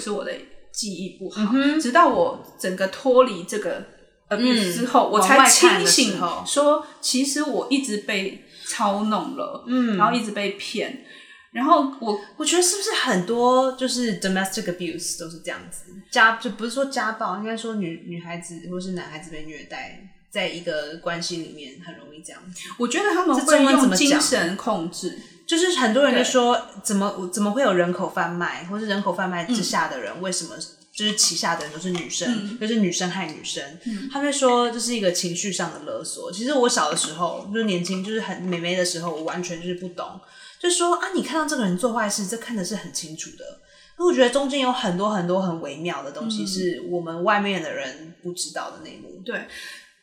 是我的记忆不好，直到我整个脱离这个 abuse 之后，我才清醒候说，其实我一直被操弄了，嗯，然后一直被骗，然后我我觉得是不是很多就是 domestic abuse 都是这样子，家就不是说家暴，应该说女女孩子或是男孩子被虐待，在一个关系里面很容易这样。我觉得他们这会用精神控制，就是很多人就说，怎么怎么会有人口贩卖，或是人口贩卖之下的人，为什么就是旗下的人都是女生，就是女生害女生？他们说这是一个情绪上的勒索。其实我小的时候，就是年轻，就是很美眉的时候，我完全就是不懂，就说啊，你看到这个人做坏事，这看的是很清楚的。因为我觉得中间有很多很多很微妙的东西，是我们外面的人不知道的内幕。对，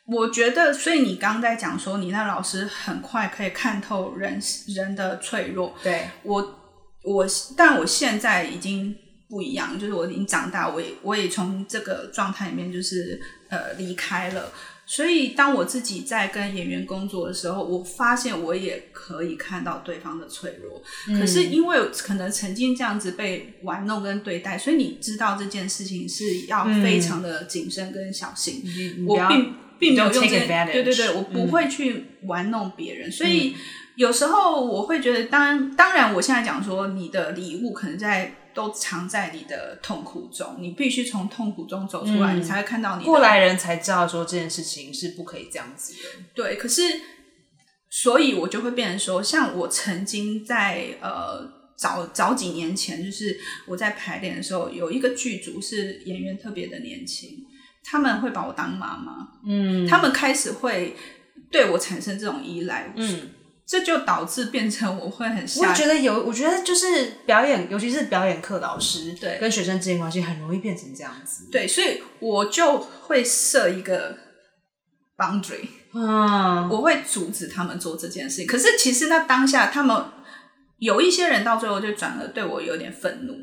我觉得，所以你刚在讲说，你那老师很快可以看透人人的脆弱。对，我我，但我现在已经不一样，就是我已经长大，我也我也从这个状态里面就是呃离开了。所以，当我自己在跟演员工作的时候，我发现我也可以看到对方的脆弱。可是，因为可能曾经这样子被玩弄跟对待，所以你知道这件事情是要非常的谨慎跟小心。我并并没有用这对对对，我不会去玩弄别人，所以有时候我会觉得，当当然，我现在讲说，你的礼物可能在都藏在你的痛苦中，你必须从痛苦中走出来，你才会看到你过来人才知道说这件事情是不可以这样子的。对，可是，所以我就会变成说，像我曾经在呃早早几年前，就是我在排练的时候，有一个剧组是演员特别的年轻，他们会把我当妈妈，嗯。他们开始会对我产生这种依赖，嗯，这就导致变成我会很我觉得有，我觉得就是表演，尤其是表演课老师，对。跟学生之间关系很容易变成这样子。对，所以我就会设一个 boundary，嗯，我会阻止他们做这件事情。可是其实那当下，他们有一些人到最后就转而对我有点愤怒，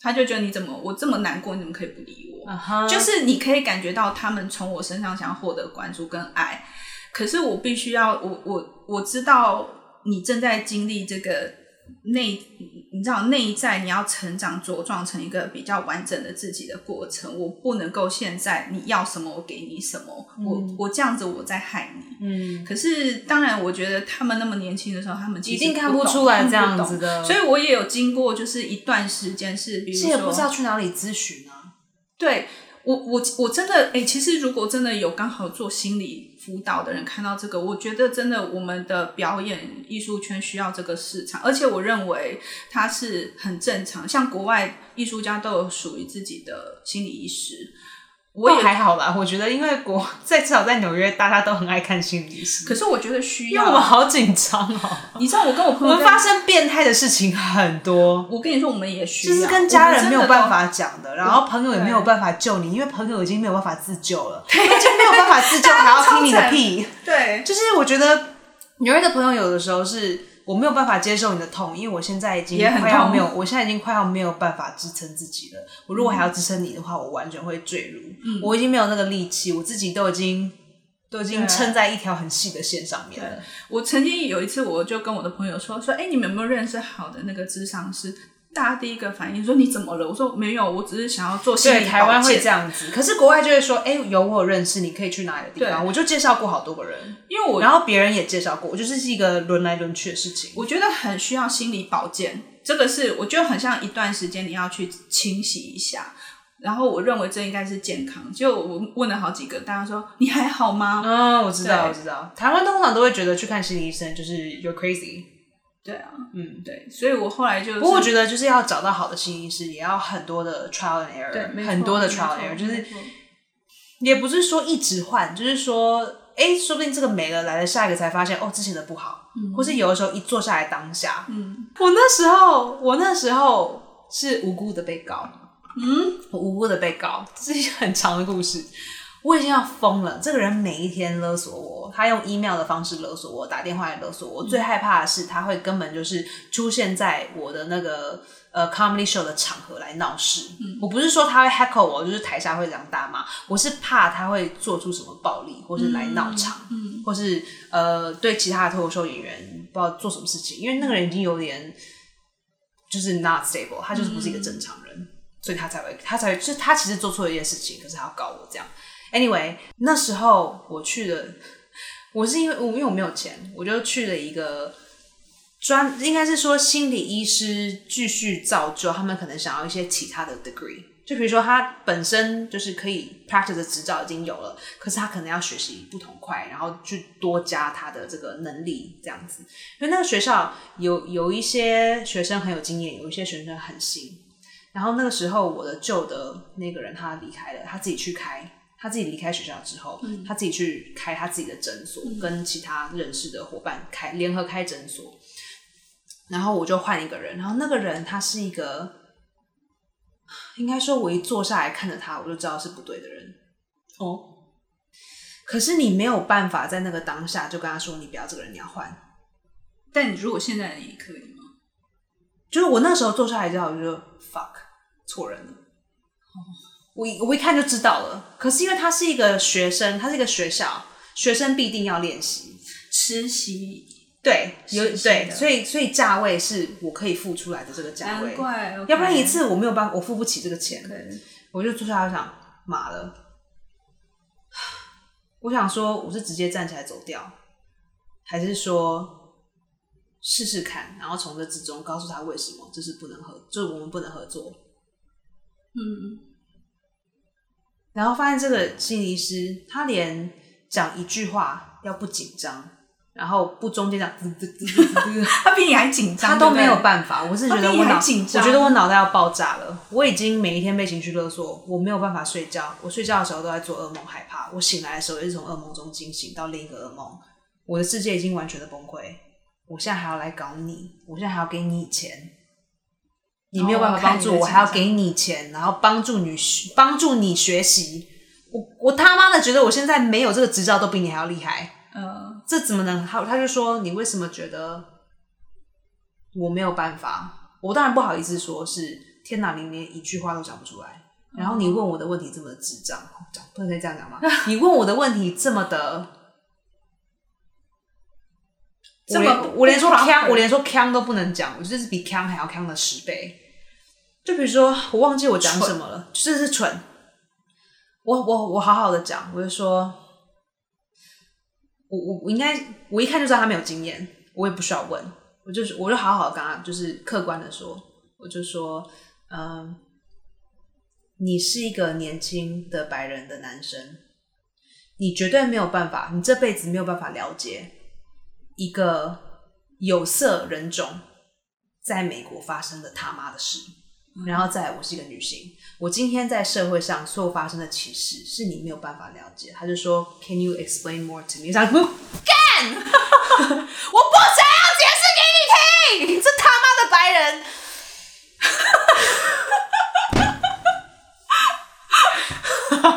他就觉得你怎么我这么难过，你怎么可以不理我？就是你可以感觉到他们从我身上想要获得关注跟爱，可是我必须要我我我知道你正在经历这个内，你知道内在你要成长茁壮成一个比较完整的自己的过程，我不能够现在你要什么我给你什么，我我这样子我在害你。嗯，可是当然，我觉得他们那么年轻的时候，他们其实一定看不出来这样子的所以我也有经过就是一段时间是，比如说这也不知道去哪里咨询啊。对我，我我真的哎、其实如果真的有刚好做心理辅导的人看到这个，我觉得真的我们的表演艺术圈需要这个市场，而且我认为它是很正常，像国外艺术家都有属于自己的心理意识。我我也还好吧，我觉得因为国 在至少在纽约，大家都很爱看心理医师，可是我觉得需要。因为我们，好紧张哦。你知道我跟我朋友我们发生变态的事情很多，我跟你说，我们也需要，就是跟家人没有办法讲的，然后朋友也没有办法救你，因为朋友已经没有办法自救了，他已经没有办法自救，还要听你的屁。对。就是我觉得纽约的朋友有的时候是我没有办法接受你的痛，因为我现在已经快要没有，我现在已经快要没有办法支撑自己了。我如果还要支撑你的话，我完全会坠入。我已经没有那个力气，我自己都已经都已经撑在一条很细的线上面了。我曾经有一次，我就跟我的朋友说说，哎、你们有没有认识好的那个智商师？大家第一个反应说你怎么了？我说没有，我只是想要做心对，理台湾会这样子，可是国外就会说，哎、有我有认识，你可以去哪里的地方？我就介绍过好多个人，因为我然后别人也介绍过，我就是是一个轮来轮去的事情。我觉得很需要心理保健，这个是我觉得很像一段时间你要去清洗一下。然后我认为这应该是健康。就我问了好几个，大家说你还好吗？嗯，我知道，我知道。台湾通常都会觉得去看心理医生就是 you're crazy。对啊，嗯，对，所以我后来就是，不过我觉得就是要找到好的心理医师，也要很多的 trial and 对 error，很多的 trial 错 and error，就是也不是说一直换，就是说，哎，说不定这个没了，来了下一个才发现，哦，之前的不好，或是有的时候一坐下来当下，嗯，我那时候，我那时候是无辜的被告，嗯，我无辜的被告，这是一个很长的故事。我已经要疯了，这个人每一天勒索我，他用 email 的方式勒索我，打电话来勒索我。最害怕的是，他会根本就是出现在我的那个呃 comedy show 的场合来闹事。我不是说他会 heckle 我，就是台下会这样大骂，我是怕他会做出什么暴力，或是来闹场，嗯或是呃对其他的脱口秀演员不知道做什么事情，因为那个人已经有点就是 not stable，他就是不是一个正常人。所以他才会他才会就是他其实做错了一件事情，可是他要告我这样。Anyway，那时候我去了，我是因为我因为我没有钱，我就去了一个专，应该是说心理医师继续造就他们可能想要一些其他的 degree，就比如说他本身就是可以 practice 的执照已经有了，可是他可能要学习不同块，然后去多加他的这个能力这样子。因为那个学校有有一些学生很有经验，有一些学生很新。然后那个时候我的旧的那个人他离开了，他自己去开。他自己离开学校之后，他自己去开他自己的诊所，跟其他认识的伙伴开联合开诊所。然后我就换一个人，然后那个人他是一个，应该说，我一坐下来看着他，我就知道是不对的人。哦，可是你没有办法在那个当下就跟他说，你不要这个人，你要换。但你如果现在你可以吗？就是我那时候坐下来之后，我就 fuck 错人了。哦。我我一看就知道了，可是因为他是一个学生，他是一个学校，学生必定要练习。实习，对，有对，所以所以价位是我可以付出来的这个价位，难怪，要不然一次我没有办法，我付不起这个钱，我就坐下来想，妈了，我想说我是直接站起来走掉，还是说试试看，然后从这之中告诉他为什么这是不能合，就是我们不能合作，嗯。然后发现这个心理师，他连讲一句话要不紧张，然后不中间讲 他比你还紧张，他都没有办法。我是觉得我脑，紧张，我觉得我脑袋要爆炸了。我已经每一天被情绪勒索，我没有办法睡觉。我睡觉的时候都在做噩梦，害怕。我醒来的时候也是从噩梦中惊醒到另一个噩梦。我的世界已经完全的崩溃。我现在还要来搞你，我现在还要给你钱。你没有办法帮助我，还要给你钱，然后帮助你帮助你学习。我我他妈的觉得我现在没有这个执照都比你还要厉害。嗯，这怎么能？他他就说你为什么觉得我没有办法？我当然不好意思说，是天哪，你连一句话都讲不出来。然后你问我的问题这么智障，讲不能这样讲吗？你问我的问题这么的，这么我连说腔，我连说腔都不能讲，我就是比腔还要腔的十倍。就比如说，我忘记我讲什么了，这是蠢。我我我好好的讲，我就说，我我我应该，我一看就知道他没有经验，我也不需要问，我就是我就好好跟他，就是客观的说，我就说，嗯，你是一个年轻的白人的男生，你绝对没有办法，你这辈子没有办法了解一个有色人种在美国发生的他妈的事。然后再来，我是一个女性，我今天在社会上所有发生的歧视是你没有办法了解。他就说，Can you explain more to me？干，我不想要解释给你听，这他妈的白人。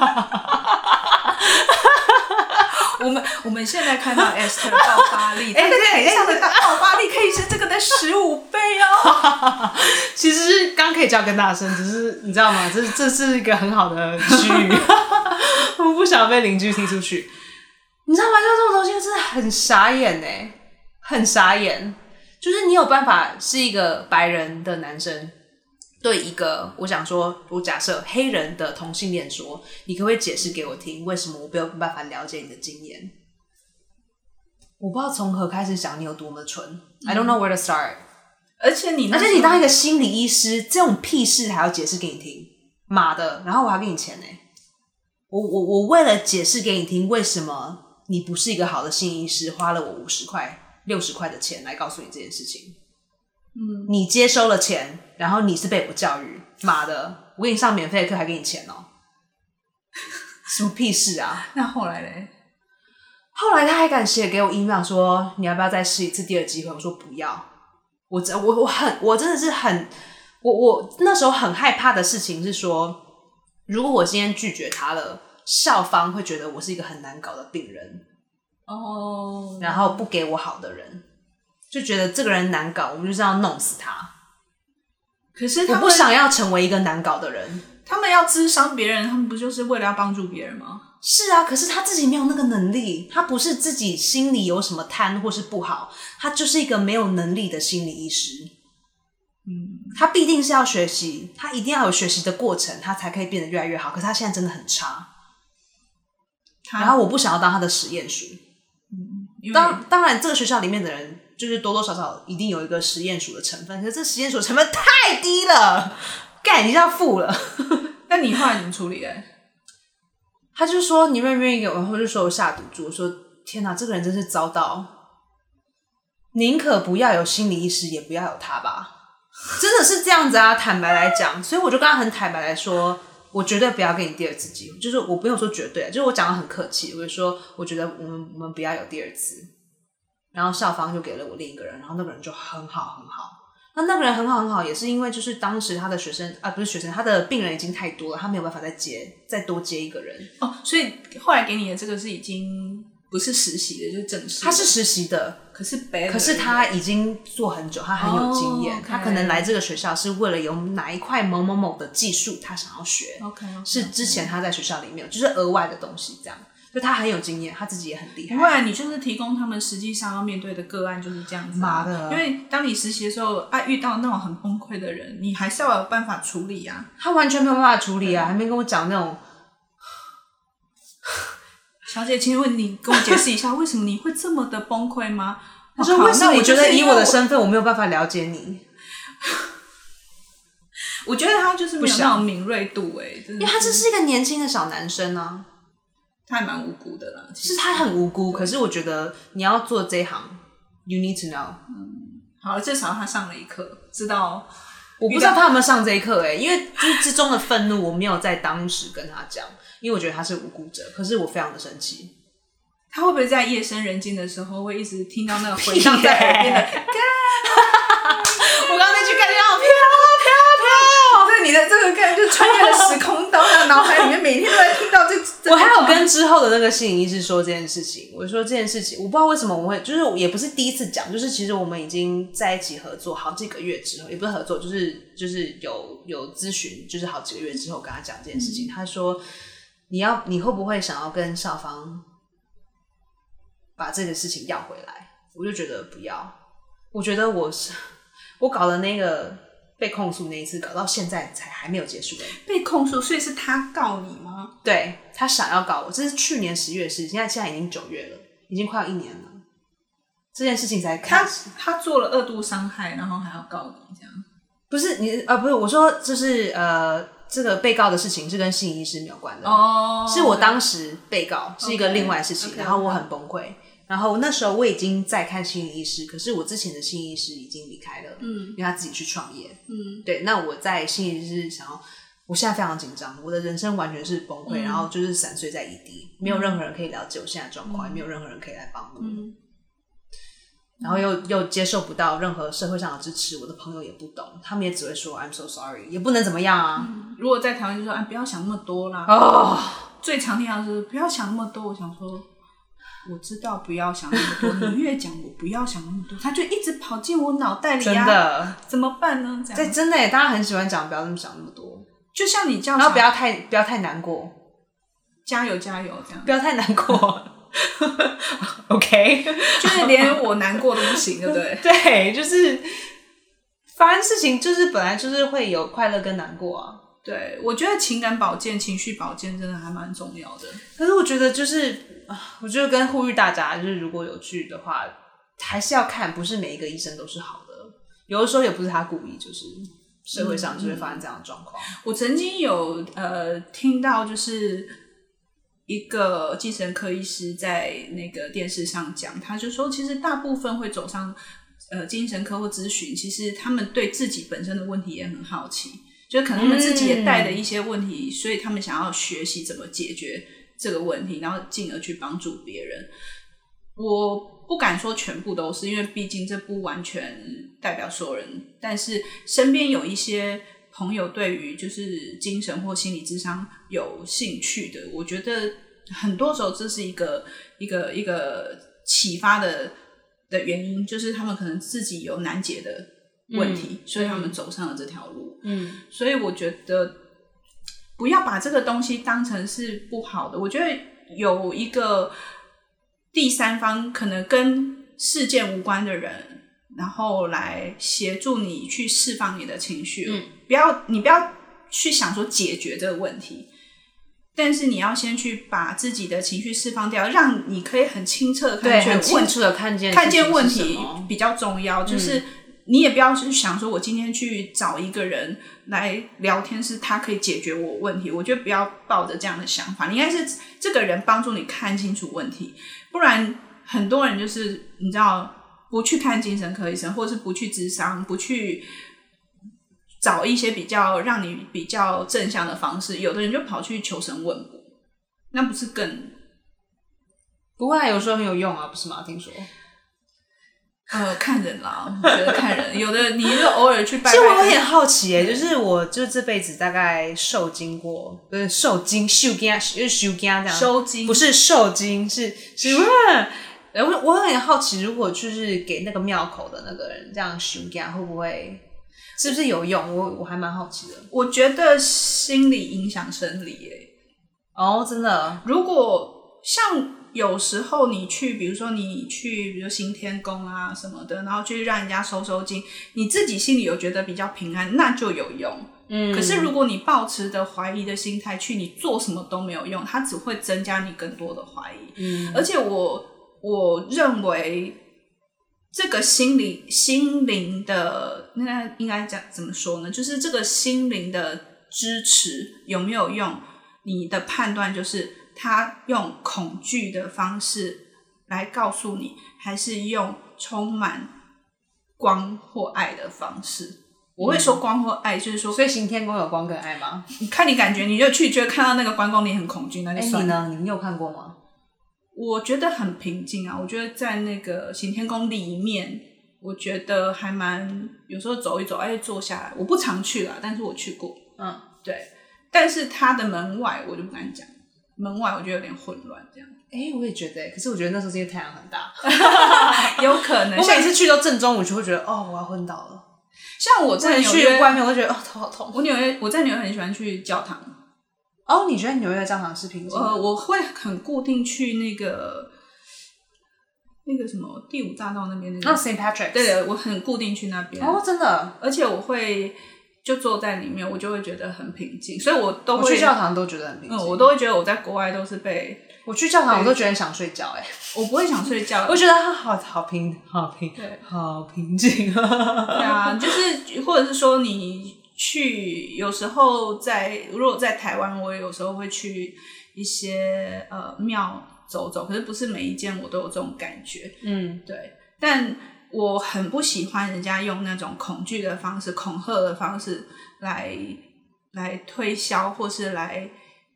我们我们现在看到 Esther 的爆发力，哎，对，上的爆发力可以是这个的十五倍哦。其实刚可以叫更大声，只是你知道吗？这这是一个很好的区域，我不想被邻居踢出去。你知道吗？就这种东西真的很傻眼哎，很傻眼。就是你有办法是一个白人的男生。对一个，我想说，我假设黑人的同性恋说，你可不可以解释给我听，为什么我没有办法了解你的经验？我不知道从何开始想，你有多么蠢。I don't know where to start。而且你，而且你当一个心理医师，这种屁事还要解释给你听？妈的！然后我还给你钱呢。我我我为了解释给你听，为什么你不是一个好的心理医师，花了我五十块、六十块的钱来告诉你这件事情。嗯，你接收了钱，然后你是被我教育，妈的，我给你上免费的课还给你钱哦，什么屁事啊？那后来嘞？后来他还敢写给我 email 说你要不要再试一次第二机会？我说不要，我真我我很我真的是很我我那时候很害怕的事情是说，如果我今天拒绝他了，校方会觉得我是一个很难搞的病人哦，然后不给我好的人。就觉得这个人难搞，我们就是要弄死他。可是我不想要成为一个难搞的人。他们要滋伤别人，他们不就是为了要帮助别人吗？是啊，可是他自己没有那个能力，他不是自己心里有什么贪或是不好，他就是一个没有能力的心理医师。嗯，他必定是要学习，他一定要有学习的过程，他才可以变得越来越好。可是他现在真的很差，然后我不想要当他的实验鼠。当当然，这个学校里面的人就是多多少少一定有一个实验鼠的成分，可是这实验鼠成分太低了，干已经要负了。那你后来怎么处理嘞？他就说你愿不愿意给我，然后就说我下赌注。我说天哪，这个人真是糟到，宁可不要有心理医师，也不要有他吧。真的是这样子啊！坦白来讲，所以我就跟他很坦白来说，我绝对不要给你第二次机会。就是我不用说绝对，就是我讲的很客气，我就说我觉得我们我们不要有第二次。然后校方就给了我另一个人，然后那个人就很好很好。那那个人很好很好，也是因为就是当时他的学生啊不是学生，他的病人已经太多了，他没有办法再接再多接一个人。哦，所以后来给你的这个是已经不是实习的，就是正式。他是实习的，可是别可是他已经做很久，他很有经验，他可能来这个学校是为了有哪一块某某某的技术，他想要学，OK，是之前他在学校里面有就是额外的东西，这样，就他很有经验，他自己也很厉害不会啊，你就是提供他们实际上要面对的个案就是这样子、啊。妈的因为当你实习的时候，啊，遇到那种很崩溃的人，你还是要有办法处理啊。他完全没有办法处理啊，还没跟我讲那种，小姐，请问你跟我解释一下，为什么你会这么的崩溃吗？他说我靠为什么？那我觉得以我的身份，我没有办法了解你，我，觉得他就是没有那种敏锐度、哎，因因为他只是一个年轻的小男生啊，他还蛮无辜的啦。其实是他很无辜，可是我觉得你要做这一行，you need to know。好了，至少他上了一课，知道我不知道他有没有上这一课哎、因为就是之中的愤怒，我没有在当时跟他讲，因为我觉得他是无辜者，可是我非常的生气。他会不会在夜深人静的时候，会一直听到那个回荡在耳边的 我刚刚那句感觉好飘飘对你的这个概念就穿越了时空，到他脑海里面每天都在听到这。我还有跟之后的那个心理医师说这件事情，我说这件事情，我不知道为什么我会，就是也不是第一次讲，就是其实我们已经在一起合作好几个月之后，也不是合作，就是就是有有咨询，就是好几个月之后跟他讲这件事情，他说你要你会不会想要跟校方把这个事情要回来？我就觉得不要，我觉得我是 我搞的那个被控诉那一次，搞到现在才还没有结束被控诉，所以是他告你吗？对他想要告我，这是去年十月的事，现在现在已经九月了，已经快要一年了，这件事情才开他始。他做了二度伤害，然后还要告你，这样不是你啊，不是我说，就是呃，这个被告的事情是跟心理医师没有关的，哦是我当时被告是一个另外的事情然后我很崩溃。然后那时候我已经在看心理医师，可是我之前的心理医师已经离开了，嗯因为他自己去创业。嗯对，那我在心理医师想要，我现在非常紧张，我的人生完全是崩溃，嗯然后就是散碎在一地，没有任何人可以了解我现在的状况，也没有任何人可以来帮我。嗯然后又又接受不到任何社会上的支持，我的朋友也不懂，他们也只会说 I'm so sorry，也不能怎么样啊。如果在台湾就说，哎，不要想那么多啦。哦，最常听到的是不要想那么多。我想说，我知道不要想那么多，你越讲我不要想那么多，他就一直跑进我脑袋里真啊，的，怎么办呢？这在样，真的耶，大家很喜欢讲不要那么想那么多，就像你这样然后不要太不要太难过，加油加油这样，不要太难过。OK，就是连我难过都不行，对不对？对，就是发生事情就是本来就是会有快乐跟难过啊。对，我觉得情感保健、情绪保健真的还蛮重要的。可是我觉得就是，啊我觉得跟呼吁大家，就是如果有去的话，还是要看，不是每一个医生都是好的，有的时候也不是他故意，就是社会上就会发生这样的状况。我曾经有呃听到，就是一个精神科医师在那个电视上讲，他就说，其实大部分会走上呃精神科或咨询，其实他们对自己本身的问题也很好奇，就可能他们自己也带了一些问题，所以他们想要学习怎么解决这个问题，然后进而去帮助别人。我不敢说全部都是，因为毕竟这不完全代表所有人，但是身边有一些朋友对于就是精神或心理智商有兴趣的，我觉得很多时候这是一个一个一个启发的的原因，就是他们可能自己有难解的问题，所以他们走上了这条路。嗯，所以我觉得不要把这个东西当成是不好的。我觉得有一个第三方可能跟事件无关的人然后来协助你去释放你的情绪。嗯，不要你不要去想说解决这个问题，但是你要先去把自己的情绪释放掉，让你可以很清澈的看见清楚的看见看见问题比较重要，就是。你也不要去想说，我今天去找一个人来聊天，是他可以解决我问题。我觉得不要抱着这样的想法，你应该是这个人帮助你看清楚问题。不然，很多人就是你知道，不去看精神科医生，或者是不去智商，不去找一些比较让你比较正向的方式。有的人就跑去求神问卜，那不是更不会？有时候很有用啊，不是吗？听说。呃，看人啦，我觉得看人，有的你就偶尔去拜。其实我有点好奇诶，就是我就这辈子大概受精过，不是受精，受精就是受精这样。受精不是受精，是是。哎，我我有点好奇，如果就是给那个庙口的那个人这样受精，会不会是不是有用？我我还蛮好奇的。我觉得心理影响生理诶。哦，真的，如果像。有时候你去，比如说你去，比如行天宫啊什么的，然后去让人家收收金，你自己心里有觉得比较平安，那就有用。嗯。可是如果你抱持着怀疑的心态去，你做什么都没有用，它只会增加你更多的怀疑。嗯。而且我我认为这个心理心灵的那应该讲怎么说呢？就是这个心灵的支持有没有用？你的判断就是。他用恐惧的方式来告诉你，还是用充满光或爱的方式？我会说光或爱，就是说，所以行天宫有光跟爱吗？你看你感觉，你就去觉得看到那个关公，你很恐惧，那就算了。你有看过吗？我觉得很平静啊。我觉得在那个行天宫里面，我觉得还蛮有时候走一走，哎，坐下来。我不常去了，但是我去过。嗯，对。但是他的门外，我就不敢讲。门外我觉得有点混乱，这样。哎，我也觉得，可是我觉得那时候是因为太阳很大，有可能。我每次去到正中午，就会觉得哦，我要昏倒了。像我在纽约外面，我就觉得哦，头好痛。我纽约我在纽约很喜欢去教堂。哦，你觉得纽约的教堂是平静？呃，我会很固定去那个那个什么第五大道那边那个。啊，Saint Patrick。对，我很固定去那边。哦，真的。而且我会。就坐在里面，我就会觉得很平静，所以我都会去教堂都觉得很平静。嗯，我都会觉得我在国外都是被我去教堂，我都觉得想睡觉。哎，我不会想睡觉，我觉得它好好平，好平，对，好平静。对啊，就是或者是说你去，有时候在如果在台湾，我有时候会去一些呃庙走走，可是不是每一间我都有这种感觉。嗯，对，但。我很不喜欢人家用那种恐惧的方式、恐吓的方式来来推销，或是来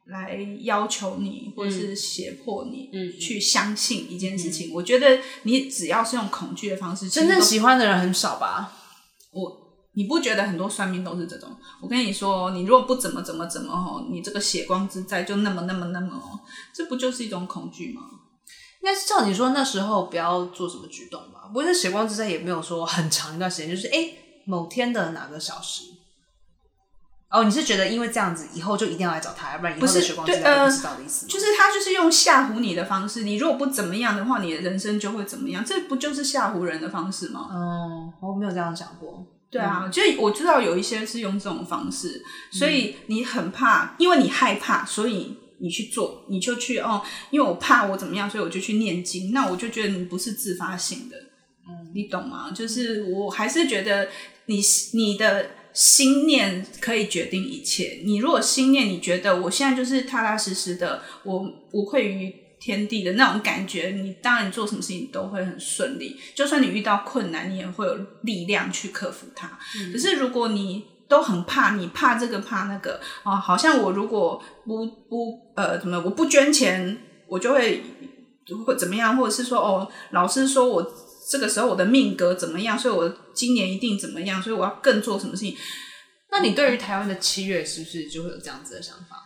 来要求你，或是胁迫你去相信一件事情。我觉得你只要是用恐惧的方式，真正喜欢的人很少吧？我你不觉得很多算命都是这种？我跟你说，你如果不怎么怎么怎么哦，你这个血光之灾就那么那么那么哦，这不就是一种恐惧吗？应该是照你说那时候不要做什么举动吧？不过这血光之灾也没有说很长一段时间，就是哎某天的哪个小时。哦，你是觉得因为这样子以后就一定要来找他，要不然以后的血光之灾不知道的意思？就是他就是用吓唬你的方式，你如果不怎么样的话，你的人生就会怎么样？这不就是吓唬人的方式吗？嗯，我没有这样想过。对啊，就我知道有一些是用这种方式，所以你很怕，因为你害怕，所以。你去做，你就去哦，因为我怕我怎么样，所以我就去念经。那我就觉得你不是自发性的，嗯，你懂吗？就是我还是觉得你你的心念可以决定一切。你如果心念你觉得我现在就是踏踏实实的，我无愧于天地的那种感觉，你当然你做什么事情都会很顺利。就算你遇到困难，你也会有力量去克服它。可是如果你都很怕，你怕这个怕那个啊，好像我如果不不呃怎么我不捐钱，我就会会怎么样，或者是说哦，老师说我这个时候我的命格怎么样，所以我今年一定怎么样，所以我要更做什么事情？那你对于台湾的七月是不是就会有这样子的想法？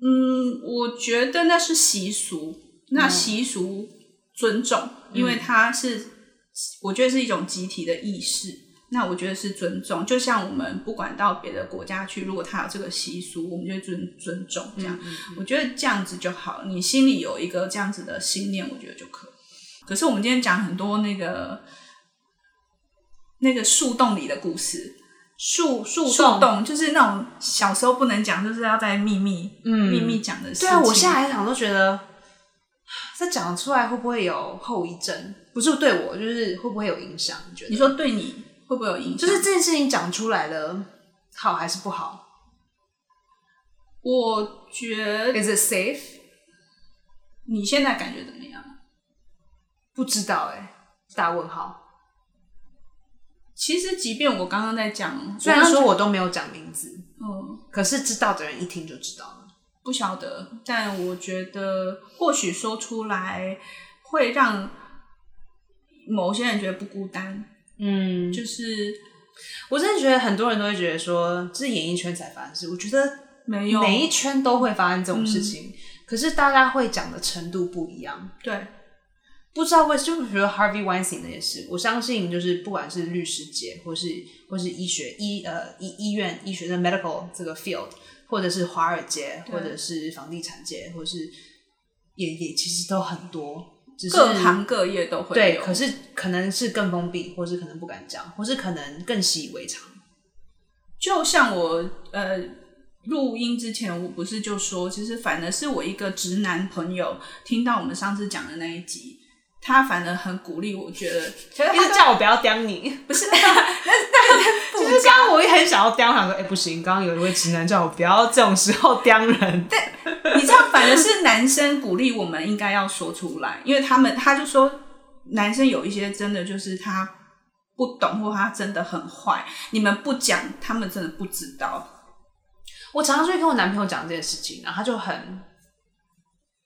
嗯，我觉得那是习俗，那习俗尊重，因为它是我觉得是一种集体的意识。那我觉得是尊重，就像我们不管到别的国家去，如果他有这个习俗，我们就尊尊重这样。我觉得这样子就好，你心里有一个这样子的信念，我觉得就可以。可是我们今天讲很多那个那个树洞里的故事。树树树洞，洞就是那种小时候不能讲，就是要在秘密、嗯秘密讲的事情。对啊，我现在还想都觉得，这讲出来会不会有后遗症？不是对我，就是会不会有影响？你觉得？你说对你会不会有影响？就是这件事情讲出来了，好还是不好我觉得？Is it safe？你现在感觉怎么样？不知道哎、大问号。其实，即便我刚刚在讲，虽然说我我都没有讲名字，嗯可是知道的人一听就知道了。不晓得，但我觉得或许说出来会让某些人觉得不孤单，嗯，就是我真的觉得很多人都会觉得说，这是演艺圈才发生的事。我觉得没有。每一圈都会发生这种事情，可是大家会讲的程度不一样。对。不知道为什么，就比如说 Harvey Weinstein 那件事，我相信就是不管是律师界，或是或是医学医呃医医院医学的 medical 这个 field，或者是华尔街，或者是房地产界，或者是也也其实都很多，只是各行各业都会对，可是可能是更封闭，或是可能不敢讲，或是可能更习以为常。就像我呃录音之前，我不是就说，其实反而是我一个直男朋友听到我们上次讲的那一集，他反而很鼓励我，觉得一他直叫我不要刁你，不是，那那就是刚刚我也很想要刁，想说，哎、不行，刚刚有一位直男叫我不要这种时候刁人。你知道反而是男生鼓励我们应该要说出来，因为他们他就说男生有一些真的就是他不懂或他真的很坏，你们不讲，他们真的不知道，我常常就会跟我男朋友讲这件事情，然后他就很，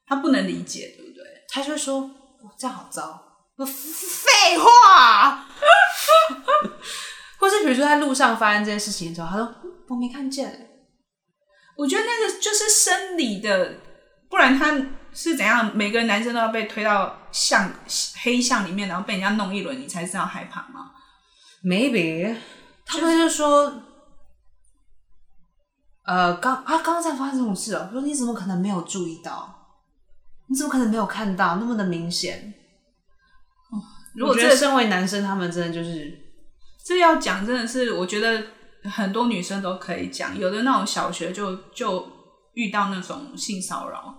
他不能理解，对不对？他就会说，哇，这样好糟。我废话，或是比如说在路上发生这件事情的时候，他说嗯我没看见。我觉得那个就是生理的，不然他是怎样？每个男生都要被推到巷黑巷里面，然后被人家弄一轮，你才知道害怕吗？Maybe 他们就说，呃，刚啊，刚刚才发生这种事哦，我说你怎么可能没有注意到？你怎么可能没有看到那么的明显？我觉得如果这身为男生，他们真的就是这要讲，真的是我觉得很多女生都可以讲，有的那种小学就就遇到那种性骚扰，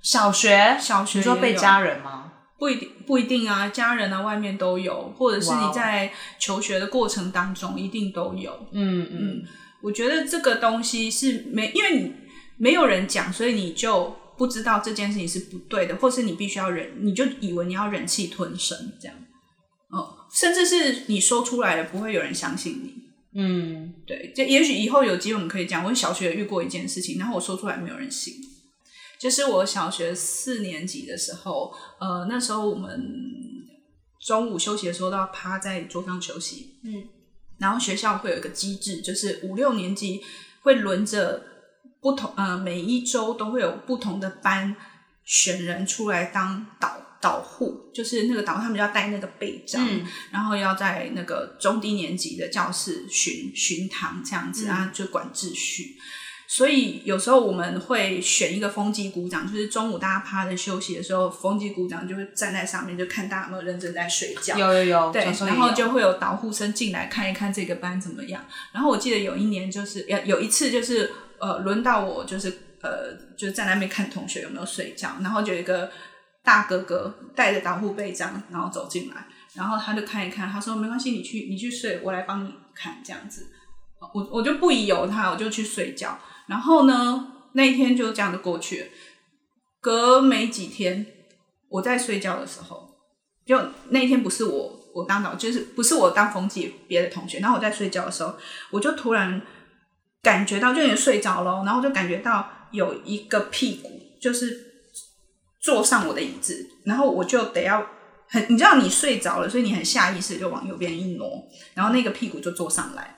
小学，小学你说被家人吗？不一定不一定啊，家人啊外面都有，或者是你在求学的过程当中一定都有。嗯嗯，嗯，我觉得这个东西是没，因为你没有人讲，所以你就不知道这件事情是不对的，或是你必须要忍，你就以为你要忍气吞声这样。哦，甚至是你说出来了，不会有人相信你。嗯，对，就也许以后有机会我们可以讲。我小学遇过一件事情，然后我说出来没有人信。就是我小学四年级的时候，呃，那时候我们中午休息的时候都要趴在桌上休息，嗯，然后学校会有一个机制，就是五六年级会轮着不同，呃，每一周都会有不同的班选人出来当导导护，就是那个导护他们要带那个背章，嗯然后要在那个中低年级的教室巡巡堂这样子啊，就管秩序。所以有时候我们会选一个风机鼓掌，就是中午大家趴着休息的时候，风机鼓掌就会站在上面，就看大家有没有认真在睡觉。有有有，对然后就会有导护生进来看一看这个班怎么样。然后我记得有一年就是有有一次就是呃轮到我就是呃就是在那边看同学有没有睡觉，然后就有一个大哥哥带着导护背章，然后走进来，然后他就看一看，他说没关系，你去你去睡，我来帮你看这样子。我我就不疑有他，我就去睡觉。然后呢，那一天就这样就过去了。隔没几天，我在睡觉的时候，就那一天不是我我当导，就是不是我当冯姐别的同学。然后我在睡觉的时候，我就突然感觉到，就有点睡着了，然后就感觉到有一个屁股就是坐上我的椅子，然后我就得要很，你知道你睡着了，所以你很下意识就往右边一挪，然后那个屁股就坐上来，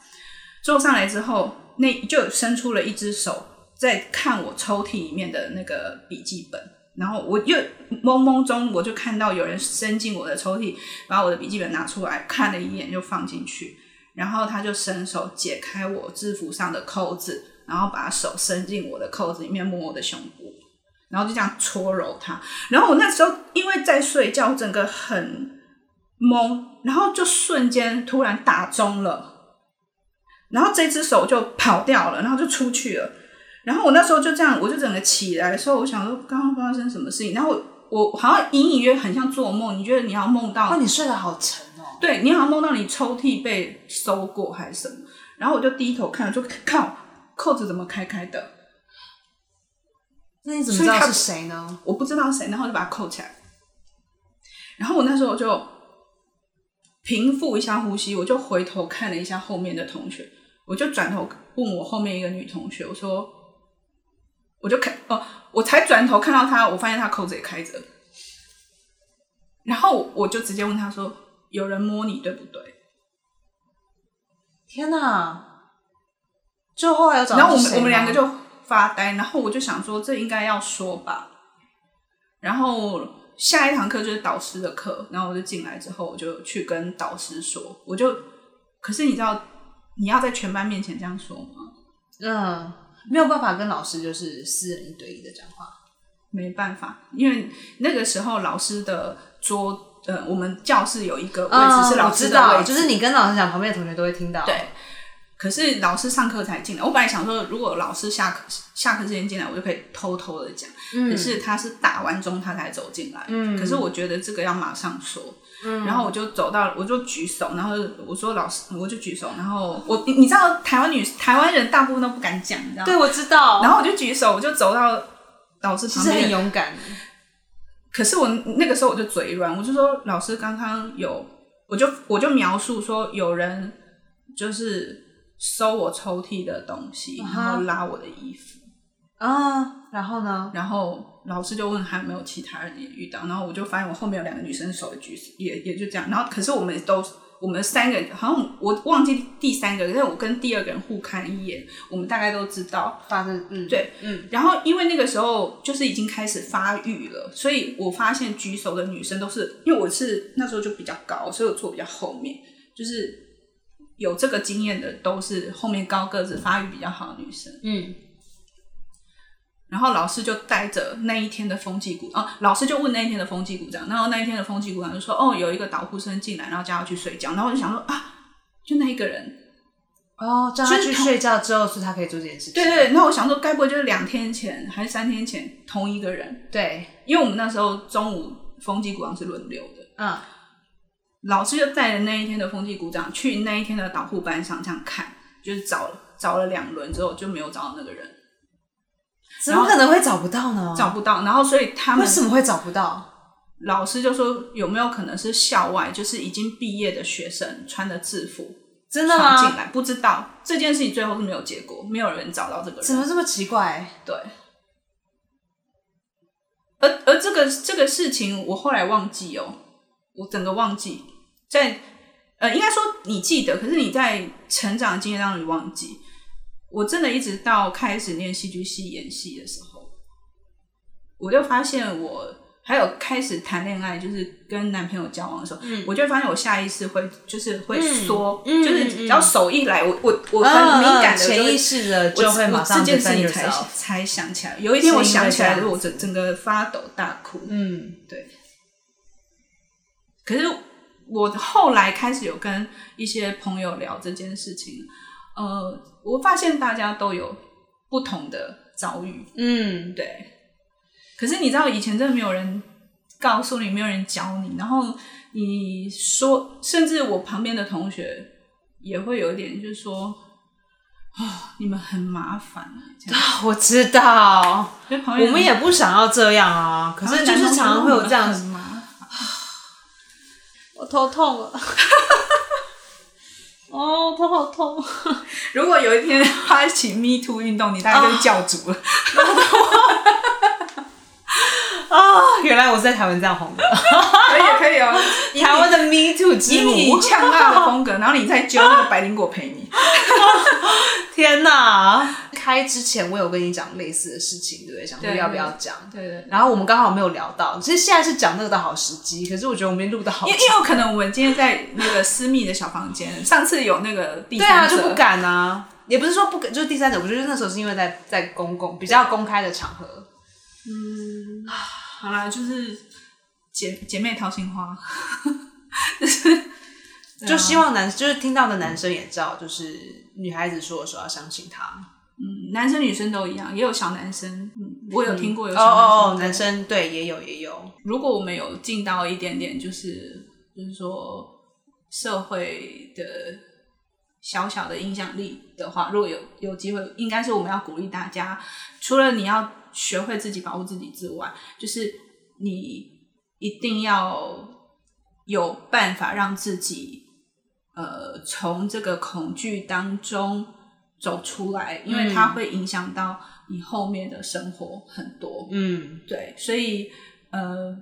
坐上来之后，那就伸出了一只手在看我抽屉里面的那个笔记本。然后我又懵懵中，我就看到有人伸进我的抽屉，把我的笔记本拿出来看了一眼，就放进去。然后他就伸手解开我制服上的扣子，然后把手伸进我的扣子里面摸我的胸部，然后就这样搓揉它。然后我那时候因为在睡觉，整个很懵，然后就瞬间突然打中了，然后这只手就跑掉了，然后就出去了。然后我那时候就这样，我就整个起来的时候，我想说刚刚发生什么事情，然后我我好像隐隐约很像做梦，你觉得你要梦到那，你睡得好沉。对你好像梦到你抽屉被搜过还是什么，然后我就低头看，就靠扣子怎么开开的，那你怎么知道是谁呢？我不知道谁，然后就把它扣起来。然后我那时候就平复一下呼吸，我就回头看了一下后面的同学，我就转头问我后面一个女同学，我说，我就看哦，我才转头看到她，我发现她扣子也开着，然后我就直接问她说，有人摸你对不对？天哪！就后来有找到然后我们我们两个就发呆，然后我就想说这应该要说吧。然后下一堂课就是导师的课，然后我就进来之后，我就去跟导师说，我就可是你知道你要在全班面前这样说吗？嗯，没有办法跟老师就是私人一对一的讲话。没办法，因为那个时候老师的桌，呃，我们教室有一个位置是老师的位道，置，就是你跟老师讲，旁边的同学都会听到。对，可是老师上课才进来。我本来想说，如果老师下课下课之前进来，我就可以偷偷的讲。嗯可是他是打完钟他才走进来。嗯，可是我觉得这个要马上说。嗯，然后我就走到，我就举手，然后我说老师，我就举手，然后我你你知道台湾女台湾人大部分都不敢讲，你知道吗？对，我知道。然后我就举手，我就走到老师旁边，很勇敢。可是我那个时候我就嘴软，我就说老师刚刚有，我就我就描述说有人就是收我抽屉的东西，然后拉我的衣服，啊，然后呢？然后老师就问还有没有其他人也遇到，然后我就发现我后面有两个女生手也举也也就这样，然后可是我们都我们三个好像我忘记第三个，但是我跟第二个人互看一眼，我们大概都知道。发生嗯，对，嗯，然后因为那个时候就是已经开始发育了，所以我发现举手的女生都是，因为我是那时候就比较高，所以我坐比较后面，就是有这个经验的都是后面高个子、发育比较好的女生。嗯，然后老师就带着那一天的风纪股啊，老师就问那一天的风纪股长，然后那一天的风纪股长就说：“哦，有一个导护生进来，然后叫他去睡觉。”然后我就想说啊，就那一个人，哦，叫他就去睡觉之后，是他可以做这件事情。对对。那我想说，该不会就是两天前还是三天前同一个人？对，因为我们那时候中午风纪股长是轮流的，嗯，老师就带着那一天的风纪股长去那一天的导护班上这样看，就是找找了两轮之后就没有找到那个人，怎么可能会找不到呢？找不到，然后所以他们为什么会找不到？老师就说有没有可能是校外，就是已经毕业的学生穿的制服真的吗？闯进来，不知道这件事情最后是没有结果，没有人找到这个人，怎么这么奇怪？对。而而这个这个事情，我后来忘记哦，我整个忘记，在呃，应该说你记得，可是你在成长的经验当中你忘记。我真的一直到开始念戏剧系演戏的时候，我就发现我还有开始谈恋爱，就是跟男朋友交往的时候，我就会发现我下意识会就是会缩，嗯就是只要手一来，我我我嗯很敏感的潜意识的我就会马上我这件事情才才想起来。有一天我想起来我整整个发抖大哭。嗯，对可是我后来开始有跟一些朋友聊这件事情，呃，我发现大家都有不同的遭遇，嗯，对。可是你知道，以前真的没有人告诉你，没有人教你，然后你说，甚至我旁边的同学也会有一点，就是说。啊、你们很麻烦，啊。我知道，我们也不想要这样啊，可是就是常常会有这样子。吗？我头痛了，哦，头好痛。如果有一天发起 Me Too 运动，你大概就是教主了。啊，原来我是在台湾这样红的，可以可以哦，台湾的 Me Too 之以你母。呛辣的风格，然后你再揪那个白灵果陪你。天哪！开之前我有跟你讲类似的事情，对不对？想说要不要讲？对对，然后我们刚好没有聊到，其实现在是讲那个的好时机，可是我觉得我们录的好因为因为有可能我们今天在那个私密的小房间，上次有那个第对啊，三者，就不敢啊，也不是说不敢，就是第三者，我觉得那时候是因为在在公共比较公开的场合，好啦，就是姐姐妹掏心花，就是就希望男就是听到的男生也知道，就是女孩子说的时候要相信他。嗯，男生女生都一样，也有小男生。嗯，我有听过有小哦哦男生对也有也有。如果我们有尽到一点点，就是就是说社会的小小的影响力的话，如果有有机会，应该是我们要鼓励大家，除了你要学会自己保护自己之外，就是你一定要有办法让自己呃从这个恐惧当中走出来，因为它会影响到你后面的生活很多。嗯。对，所以呃，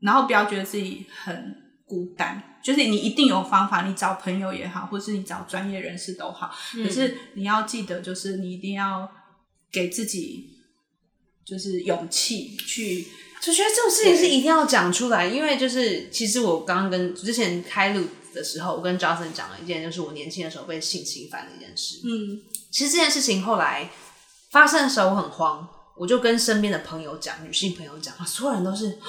然后不要觉得自己很孤单，就是你一定有方法，你找朋友也好，或是你找专业人士都好，可是你要记得，就是你一定要给自己就是勇气去，就觉得这种事情是一定要讲出来，因为就是其实我刚刚跟之前开录的时候，我跟 Johnson 讲了一件，就是我年轻的时候被性侵犯的一件事。嗯其实这件事情后来发生的时候，我很慌，我就跟身边的朋友讲，女性朋友讲，所有人都是啊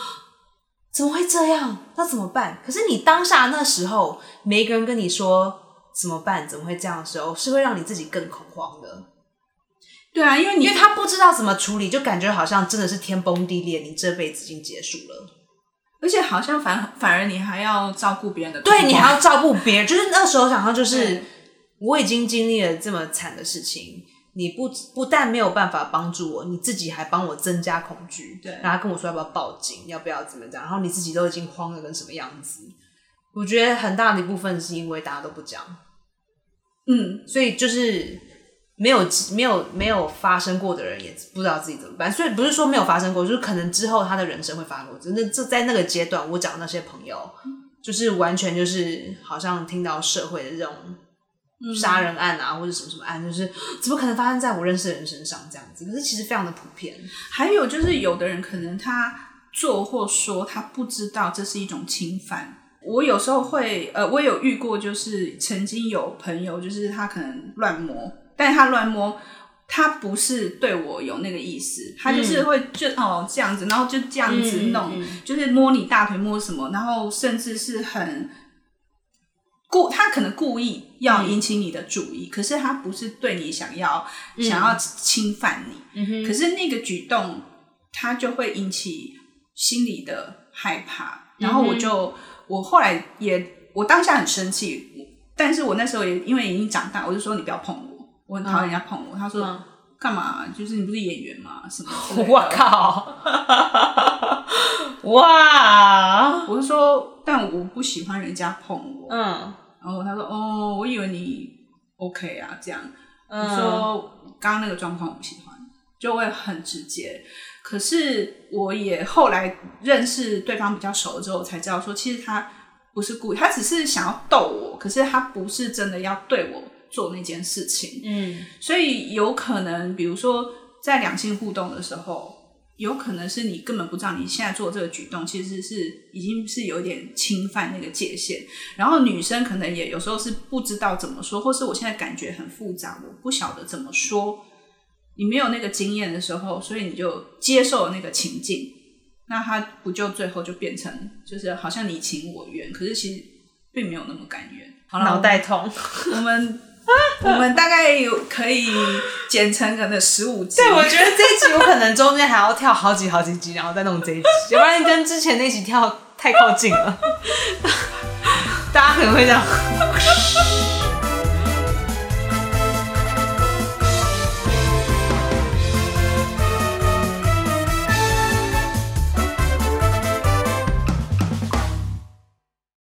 怎么会这样？那怎么办？可是你当下那时候，每一个人跟你说怎么办，怎么会这样的时候，是会让你自己更恐慌的，对啊，因为你因为他不知道怎么处理，就感觉好像真的是天崩地裂，你这辈子已经结束了。而且好像反反而你还要照顾别人的，对你还要照顾别人，就是那时候想到就是对。我已经经历了这么惨的事情，你不不但没有办法帮助我，你自己还帮我增加恐惧，对。然后跟我说要不要报警，要不要怎么样，然后你自己都已经慌的跟什么样子。我觉得很大的一部分是因为大家都不讲，嗯，所以就是没有没有没有发生过的人也不知道自己怎么办。所以不是说没有发生过，就是可能之后他的人生会发生过。真的，这在那个阶段，我找那些朋友，就是完全就是好像听到社会的这种杀人案啊，或者什么什么案，就是怎么可能发生在我认识的人身上这样子？可是其实非常的普遍。还有就是有的人可能他做或说他不知道这是一种侵犯。我有时候会，呃，我有遇过，就是曾经有朋友，就是他可能乱摸，但是他乱摸，他不是对我有那个意思，他就是会就、哦这样子，然后就这样子嗯弄，嗯。就是摸你大腿摸什么，然后甚至是很故，他可能故意要引起你的注意，可是他不是对你想要、想要侵犯你，可是那个举动，他就会引起心里的害怕。然后我就，我后来也，我当下很生气，但是我那时候也因为已经长大，我就说你不要碰我，我很讨厌人家碰我。他说嗯干嘛？就是你不是演员吗？什么？我靠！哇，我是说，但我不喜欢人家碰我。嗯然后他说，哦，我以为你 OK 啊，这样。嗯，你说刚刚那个状况我不喜欢，就会很直接。可是我也后来认识对方比较熟了之后，我才知道说，其实他不是故意，他只是想要逗我，可是他不是真的要对我做那件事情。嗯所以有可能，比如说在两性互动的时候，有可能是你根本不知道你现在做这个举动其实是已经是有点侵犯那个界限。然后女生可能也有时候是不知道怎么说，或是我现在感觉很复杂，我不晓得怎么说。你没有那个经验的时候，所以你就接受了那个情境，那他不就最后就变成就是好像你情我愿，可是其实并没有那么甘愿。好了，脑袋痛。我们 我们大概有可以剪成可能十五集。对，我觉得这一集我可能中间还要跳好几好几集，然后再弄这一集，要不然跟之前那集跳太靠近了，大家可能会这样。